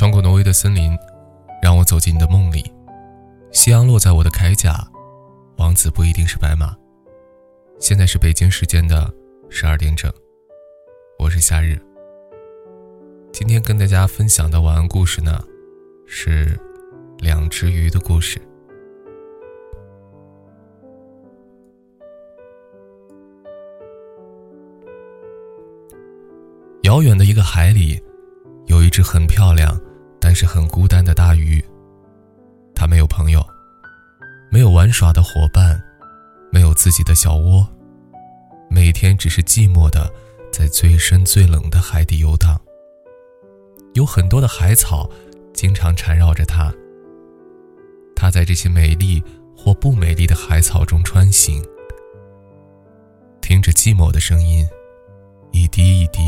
穿过挪威的森林，让我走进你的梦里。夕阳落在我的铠甲，王子不一定是白马。现在是北京时间的十二点整，我是夏日。今天跟大家分享的晚安故事呢，是两只鱼的故事。遥远的一个海里，有一只很漂亮，但是很孤单的大鱼。它没有朋友，没有玩耍的伙伴，没有自己的小窝，每天只是寂寞的在最深最冷的海底游荡。有很多的海草，经常缠绕着它。它在这些美丽或不美丽的海草中穿行，听着寂寞的声音，一滴一滴。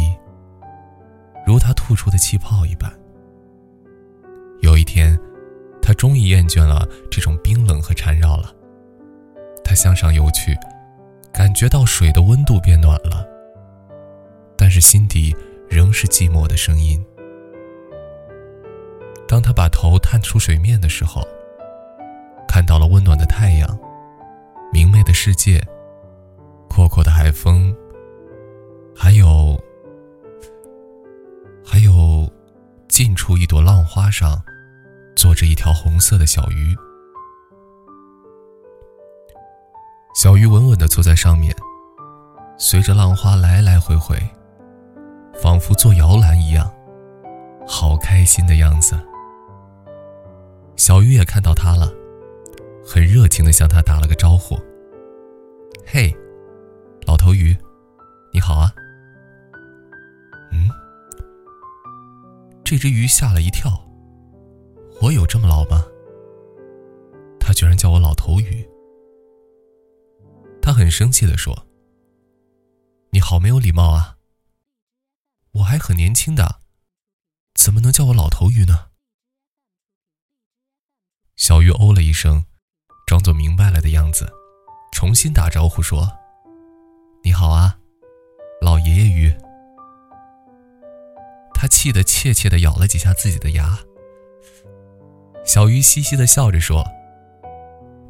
如他吐出的气泡一般。他终于厌倦了这种冰冷和缠绕了。他向上游去，感觉到水的温度变暖了，但是心底仍是寂寞的声音。当他把头探出水面的时候，看到了温暖的太阳、明媚的世界、阔阔的海风，还有……还有，近处一朵浪花上，坐着一条红色的小鱼。小鱼稳稳地坐在上面，随着浪花来来回回，仿佛坐摇篮一样，好开心的样子。小鱼也看到他了，很热情地向他打了个招呼：“嘿，老头鱼，你好啊。”嗯这只鱼吓了一跳。我有这么老吗？他居然叫我老头鱼。他很生气的说：“你好没有礼貌啊！我还很年轻的，怎么能叫我老头鱼呢？”小鱼哦了一声，装作明白了的样子，重新打招呼说：“你好啊，老爷爷鱼。”他气得怯怯的咬了几下自己的牙。小鱼嘻嘻的笑着说：“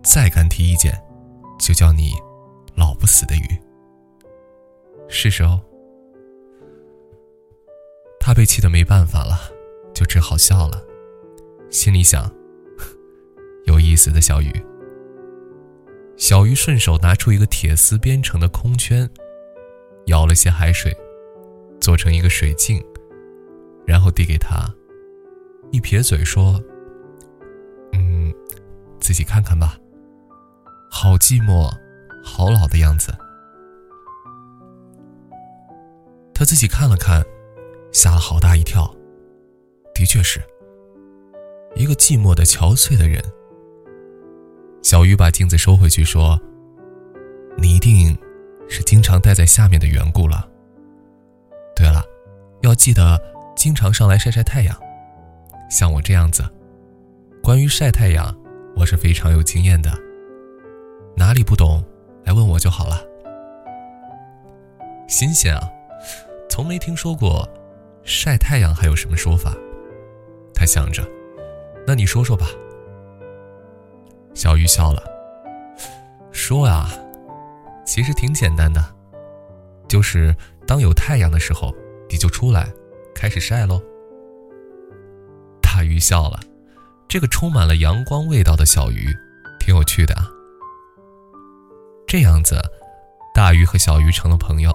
再敢提意见，就叫你老不死的鱼。”是时候，他被气得没办法了，就只好笑了，心里想：“有意思的小鱼。”小鱼顺手拿出一个铁丝编成的空圈，舀了些海水，做成一个水镜。然后递给他，一撇嘴说：“，自己看看吧。好寂寞，好老的样子。”他自己看了看，吓了好大一跳。的确是，一个寂寞的、憔悴的人。小鱼把镜子收回去，说：“你一定是经常待在下面的缘故了。对了，要记得。”经常上来晒晒太阳，像我这样子。关于晒太阳，我是非常有经验的。哪里不懂，来问我就好了。新鲜啊，从没听说过晒太阳还有什么说法。他想着，那你说说吧。小鱼笑了，说啊，其实挺简单的，就是当有太阳的时候，你就出来。开始晒喽！大鱼笑了，这个充满了阳光味道的小鱼，挺有趣的啊。这样子，大鱼和小鱼成了朋友，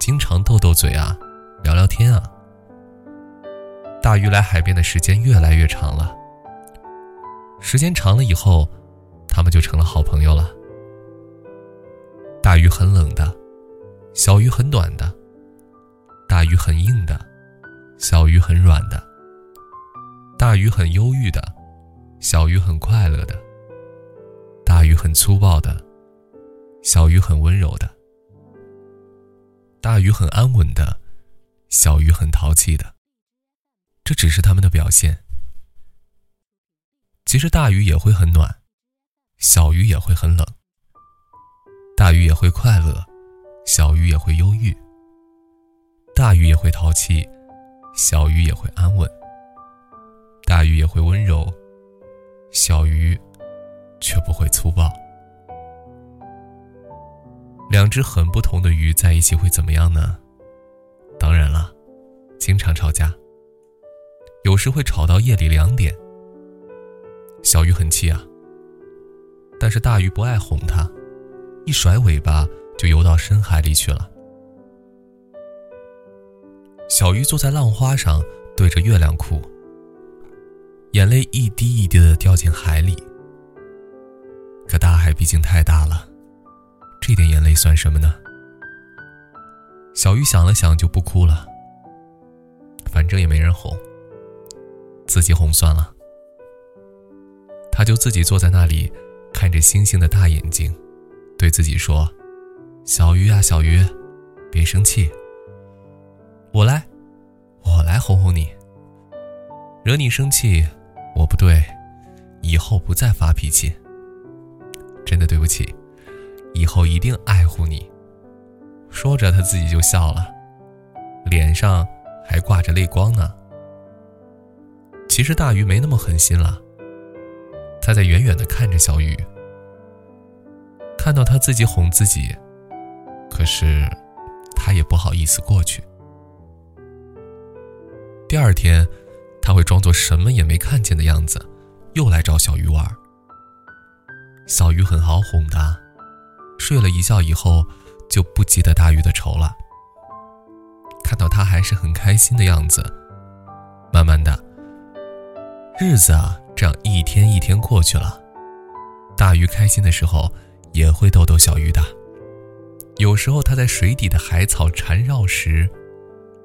经常斗斗嘴啊，聊聊天啊。大鱼来海边的时间越来越长了，时间长了以后，他们就成了好朋友了。大鱼很冷的，小鱼很暖的，大鱼很硬的。小鱼很软的，大鱼很忧郁的，小鱼很快乐的；大鱼很粗暴的，小鱼很温柔的；大鱼很安稳的，小鱼很淘气的。这只是他们的表现。其实大鱼也会很暖，小鱼也会很冷；大鱼也会快乐，小鱼也会忧郁；大鱼也会淘气。小鱼也会安稳，大鱼也会温柔，小鱼却不会粗暴。两只很不同的鱼在一起会怎么样呢？当然了，经常吵架，有时会吵到夜里两点。小鱼很气啊，但是大鱼不爱哄它，一甩尾巴就游到深海里去了。小鱼坐在浪花上，对着月亮哭，眼泪一滴一滴的掉进海里。可大海毕竟太大了。这点眼泪算什么呢？小鱼想了想，就不哭了。反正也没人哄，自己哄算了。他就自己坐在那里，看着星星的大眼睛，对自己说：“小鱼啊，小鱼，别生气，我来，我来哄哄你。惹你生气，我不对，以后不再发脾气。真的对不起。”以后一定爱护你。说着，他自己就笑了，脸上还挂着泪光呢。其实大鱼没那么狠心了，他在远远的看着小鱼，看到他自己哄自己，可是他也不好意思过去。第二天，他会装作什么也没看见的样子，又来找小鱼玩。小鱼很好哄的。睡了一觉以后，就不记得大鱼的仇了。看到他还是很开心的样子，慢慢的，日子啊，这样一天一天过去了。大鱼开心的时候，也会逗逗小鱼的。有时候他在水底的海草缠绕时，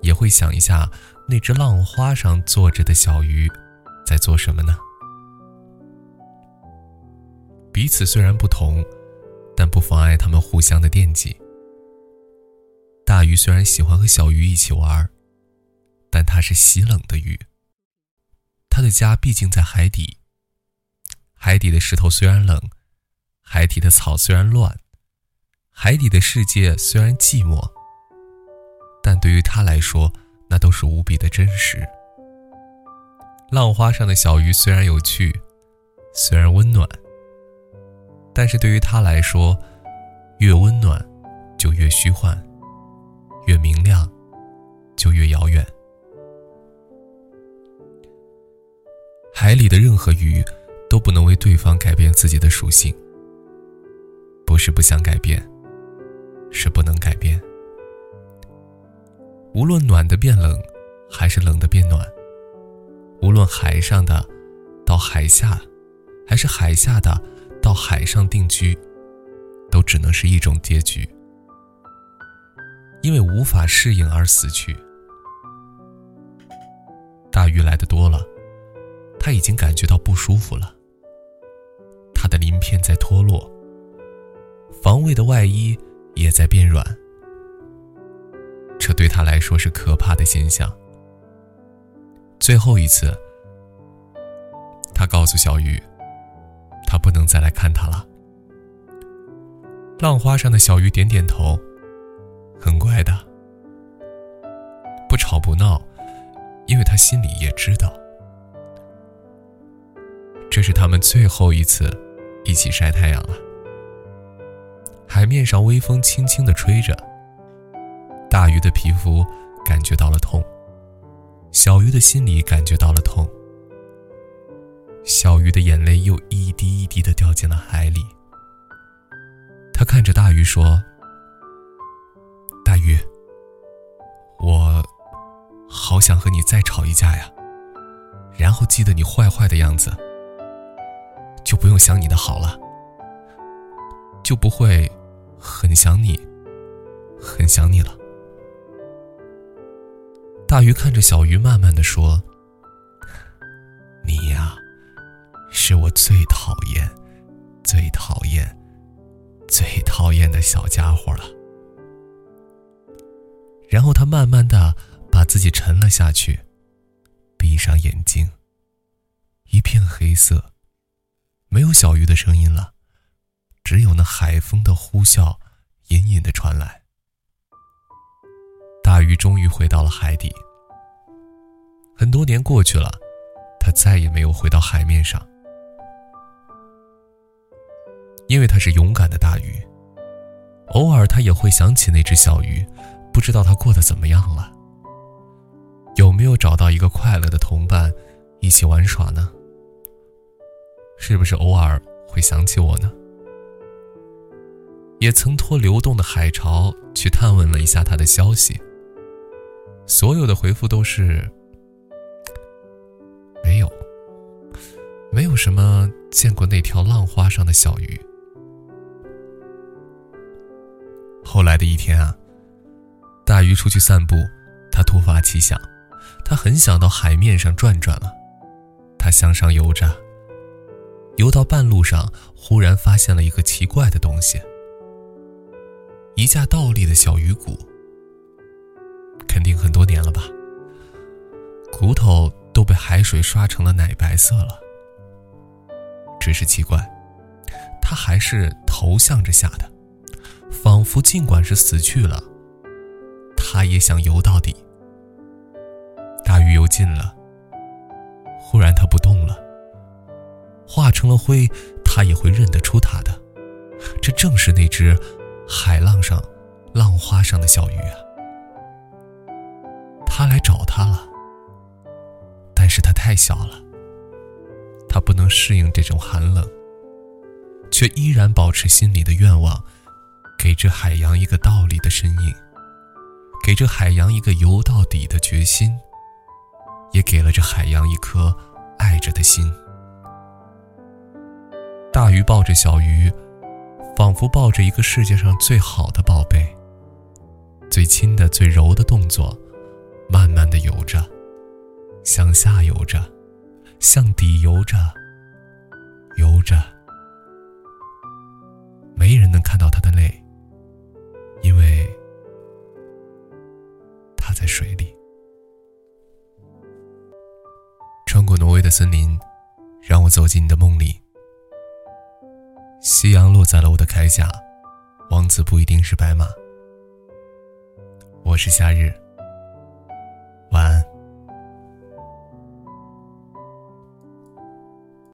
也会想一下那只浪花上坐着的小鱼，在做什么呢？彼此虽然不同。但不妨碍他们互相的惦记。大鱼虽然喜欢和小鱼一起玩，但它是喜冷的鱼。它的家毕竟在海底。海底的石头虽然冷，海底的草虽然乱，海底的世界虽然寂寞，但对于它来说，那都是无比的真实。浪花上的小鱼虽然有趣，虽然温暖。但是对于他来说，越温暖，就越虚幻；越明亮，就越遥远。海里的任何鱼，都不能为对方改变自己的属性。不是不想改变，是不能改变。无论暖的变冷，还是冷的变暖；无论海上的到海下，还是海下的。到海上定居，都只能是一种结局，因为无法适应而死去。大鱼来的多了，他已经感觉到不舒服了。他的鳞片在脱落，防卫的外衣也在变软，对他来说是可怕的现象。最后一次，他告诉小鱼。他不能再来看他了。浪花上的小鱼点点头，很乖的，不吵不闹，因为他心里也知道，这是他们最后一次一起晒太阳了。海面上微风轻轻的吹着，大鱼的皮肤感觉到了痛，小鱼的心里感觉到了痛。小鱼的眼泪又一滴一滴的掉进了海里。他看着大鱼说：“大鱼，我好想和你再吵一架呀，然后记得你坏坏的样子，就不用想你的好了，就不会很想你，很想你了。”大鱼看着小鱼，慢慢的说：“你呀。”是我最讨厌、最讨厌、最讨厌的小家伙了。然后他慢慢的把自己沉了下去，闭上眼睛。一片黑色，没有小鱼的声音了，只有那海风的呼啸隐隐的传来。鱼终于回到了海底。很多年过去了，他再也没有回到海面上，因为他是勇敢的大鱼。偶尔他也会想起那只小鱼，不知道它过得怎么样了，有没有找到一个快乐的同伴，一起玩耍呢？是不是偶尔会想起我呢？也曾托流动的海潮去探问了一下他的消息，所有的回复都是没有，没有什么见过那条浪花上的小鱼。后来的一天啊，大鱼出去散步，他突发奇想，他很想到海面上转转了。他向上游着，游到半路上，忽然发现了一个奇怪的东西——一架倒立的小鱼骨。肯定很多年了吧，骨头都被海水刷成了奶白色了。只是奇怪，它还是头向着下的。仿佛尽管是死去了，他也想游到底。大鱼游近了，忽然它不动了，化成了灰，他也会认得出它的。这正是那只海浪上、浪花上的小鱼啊！他来找他了，但是他太小了，他不能适应这种寒冷，却依然保持心里的愿望。给这海洋一个倒立的身影，给这海洋一个游到底的决心，也给了这海洋一颗爱着的心。大鱼抱着小鱼，仿佛抱着一个世界上最好的宝贝。最亲的、最柔的动作，慢慢的游着，向下游着，向底游着，游着，没人能看到他的泪。因为他在水里，穿过挪威的森林，让我走进你的梦里。夕阳落在了我的铠甲，王子不一定是白马。我是夏日，